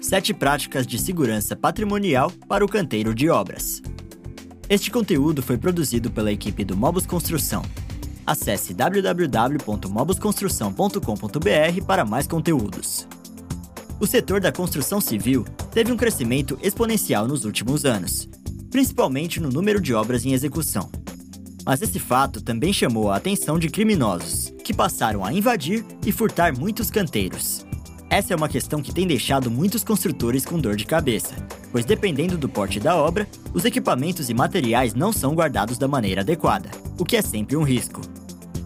7 práticas de segurança patrimonial para o canteiro de obras. Este conteúdo foi produzido pela equipe do Mobus Construção. Acesse www.mobusconstrução.com.br para mais conteúdos. O setor da construção civil teve um crescimento exponencial nos últimos anos, principalmente no número de obras em execução. Mas esse fato também chamou a atenção de criminosos, que passaram a invadir e furtar muitos canteiros. Essa é uma questão que tem deixado muitos construtores com dor de cabeça, pois dependendo do porte da obra, os equipamentos e materiais não são guardados da maneira adequada, o que é sempre um risco.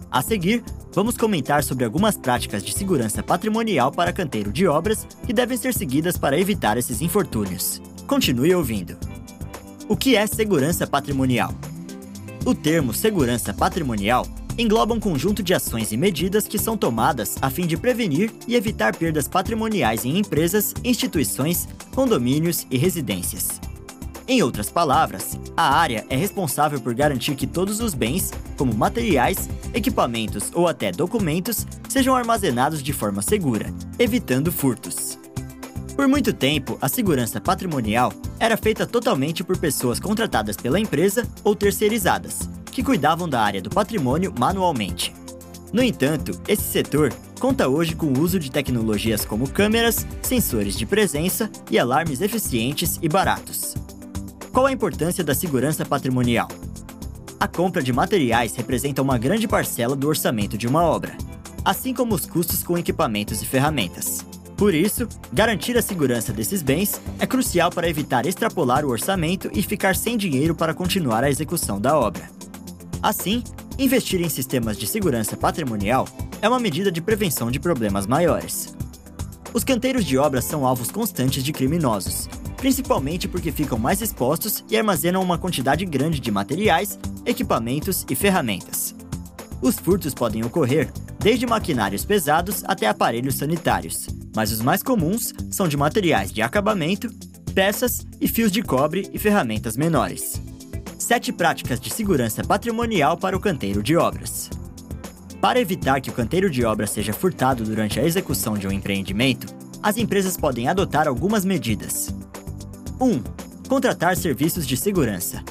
A seguir, vamos comentar sobre algumas práticas de segurança patrimonial para canteiro de obras que devem ser seguidas para evitar esses infortúnios. Continue ouvindo. O que é segurança patrimonial? O termo segurança patrimonial engloba um conjunto de ações e medidas que são tomadas a fim de prevenir e evitar perdas patrimoniais em empresas, instituições, condomínios e residências. Em outras palavras, a área é responsável por garantir que todos os bens, como materiais, equipamentos ou até documentos, sejam armazenados de forma segura, evitando furtos. Por muito tempo, a segurança patrimonial era feita totalmente por pessoas contratadas pela empresa ou terceirizadas, que cuidavam da área do patrimônio manualmente. No entanto, esse setor conta hoje com o uso de tecnologias como câmeras, sensores de presença e alarmes eficientes e baratos. Qual a importância da segurança patrimonial? A compra de materiais representa uma grande parcela do orçamento de uma obra, assim como os custos com equipamentos e ferramentas. Por isso, garantir a segurança desses bens é crucial para evitar extrapolar o orçamento e ficar sem dinheiro para continuar a execução da obra. Assim, investir em sistemas de segurança patrimonial é uma medida de prevenção de problemas maiores. Os canteiros de obras são alvos constantes de criminosos, principalmente porque ficam mais expostos e armazenam uma quantidade grande de materiais, equipamentos e ferramentas. Os furtos podem ocorrer desde maquinários pesados até aparelhos sanitários, mas os mais comuns são de materiais de acabamento, peças e fios de cobre e ferramentas menores. Sete práticas de segurança patrimonial para o canteiro de obras. Para evitar que o canteiro de obras seja furtado durante a execução de um empreendimento, as empresas podem adotar algumas medidas. 1. Contratar serviços de segurança.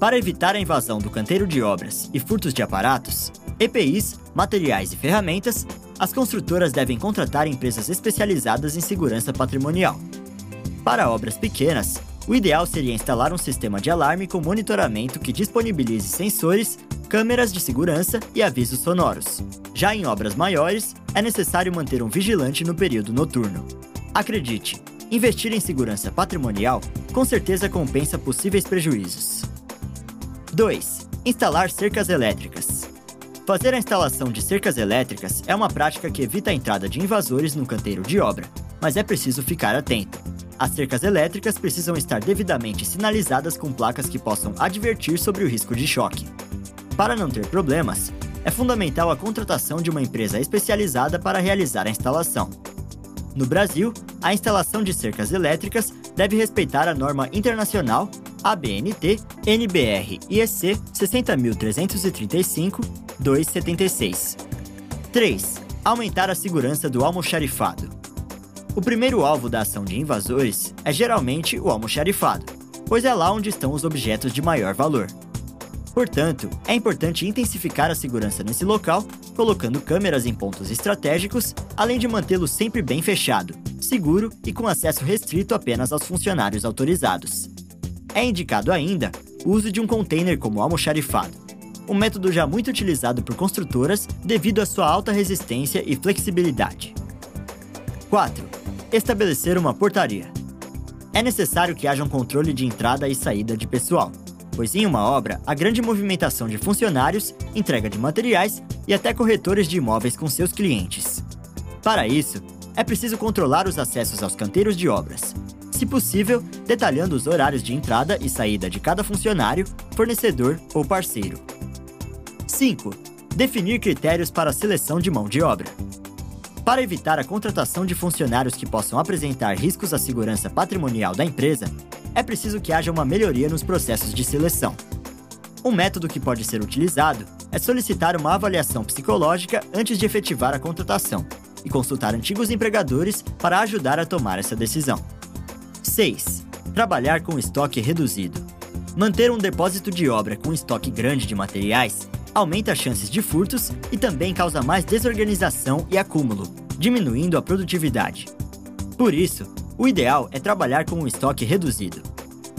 Para evitar a invasão do canteiro de obras e furtos de aparatos, EPIs, materiais e ferramentas, as construtoras devem contratar empresas especializadas em segurança patrimonial. Para obras pequenas, o ideal seria instalar um sistema de alarme com monitoramento que disponibilize sensores, câmeras de segurança e avisos sonoros. Já em obras maiores, é necessário manter um vigilante no período noturno. Acredite, investir em segurança patrimonial com certeza compensa possíveis prejuízos. 2. Instalar cercas elétricas. Fazer a instalação de cercas elétricas é uma prática que evita a entrada de invasores no canteiro de obra, mas é preciso ficar atento. As cercas elétricas precisam estar devidamente sinalizadas com placas que possam advertir sobre o risco de choque. Para não ter problemas, é fundamental a contratação de uma empresa especializada para realizar a instalação. No Brasil, a instalação de cercas elétricas deve respeitar a norma internacional ABNT NBR IEC 60335 276. 3. Aumentar a segurança do almoxarifado. O primeiro alvo da ação de invasores é geralmente o almoxarifado, pois é lá onde estão os objetos de maior valor. Portanto, é importante intensificar a segurança nesse local, colocando câmeras em pontos estratégicos, além de mantê-lo sempre bem fechado, seguro e com acesso restrito apenas aos funcionários autorizados. É indicado ainda o uso de um container como almoxarifado, um método já muito utilizado por construtoras devido à sua alta resistência e flexibilidade. 4. Estabelecer uma portaria. É necessário que haja um controle de entrada e saída de pessoal, pois em uma obra há grande movimentação de funcionários, entrega de materiais e até corretores de imóveis com seus clientes. Para isso, é preciso controlar os acessos aos canteiros de obras, se possível, detalhando os horários de entrada e saída de cada funcionário, fornecedor ou parceiro. 5. Definir critérios para a seleção de mão de obra. Para evitar a contratação de funcionários que possam apresentar riscos à segurança patrimonial da empresa, é preciso que haja uma melhoria nos processos de seleção. Um método que pode ser utilizado é solicitar uma avaliação psicológica antes de efetivar a contratação e consultar antigos empregadores para ajudar a tomar essa decisão. 6. Trabalhar com estoque reduzido. Manter um depósito de obra com estoque grande de materiais aumenta as chances de furtos e também causa mais desorganização e acúmulo, diminuindo a produtividade. Por isso, o ideal é trabalhar com um estoque reduzido.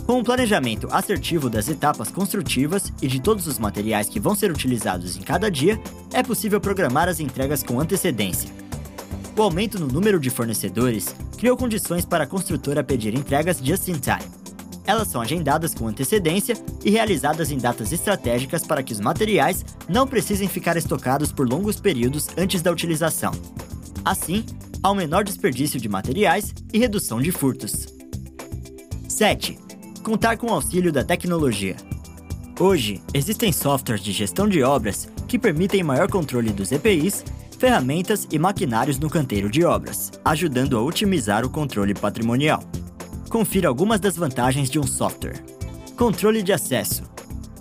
Com um planejamento assertivo das etapas construtivas e de todos os materiais que vão ser utilizados em cada dia, é possível programar as entregas com antecedência. O aumento no número de fornecedores criou condições para a construtora pedir entregas just in time. Elas são agendadas com antecedência e realizadas em datas estratégicas para que os materiais não precisem ficar estocados por longos períodos antes da utilização. Assim, há um menor desperdício de materiais e redução de furtos. 7 contar com o auxílio da tecnologia. Hoje, existem softwares de gestão de obras que permitem maior controle dos EPIs, ferramentas e maquinários no canteiro de obras, ajudando a otimizar o controle patrimonial. Confira algumas das vantagens de um software. Controle de acesso.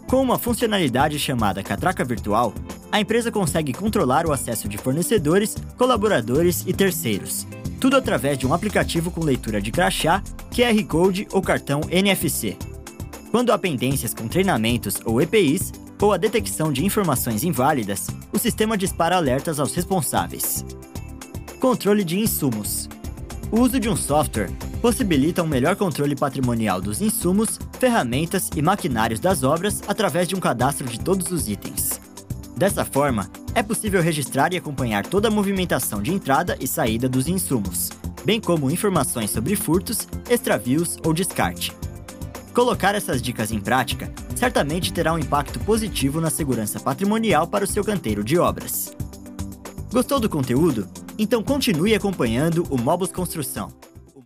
Com uma funcionalidade chamada Catraca Virtual, a empresa consegue controlar o acesso de fornecedores, colaboradores e terceiros, tudo através de um aplicativo com leitura de crachá QR Code ou cartão NFC. Quando há pendências com treinamentos ou EPIs, ou a detecção de informações inválidas, o sistema dispara alertas aos responsáveis. Controle de insumos. O uso de um software possibilita um melhor controle patrimonial dos insumos, ferramentas e maquinários das obras através de um cadastro de todos os itens. Dessa forma, é possível registrar e acompanhar toda a movimentação de entrada e saída dos insumos, bem como informações sobre furtos, extravios ou descarte. Colocar essas dicas em prática certamente terá um impacto positivo na segurança patrimonial para o seu canteiro de obras. Gostou do conteúdo? Então continue acompanhando o Mobus Construção.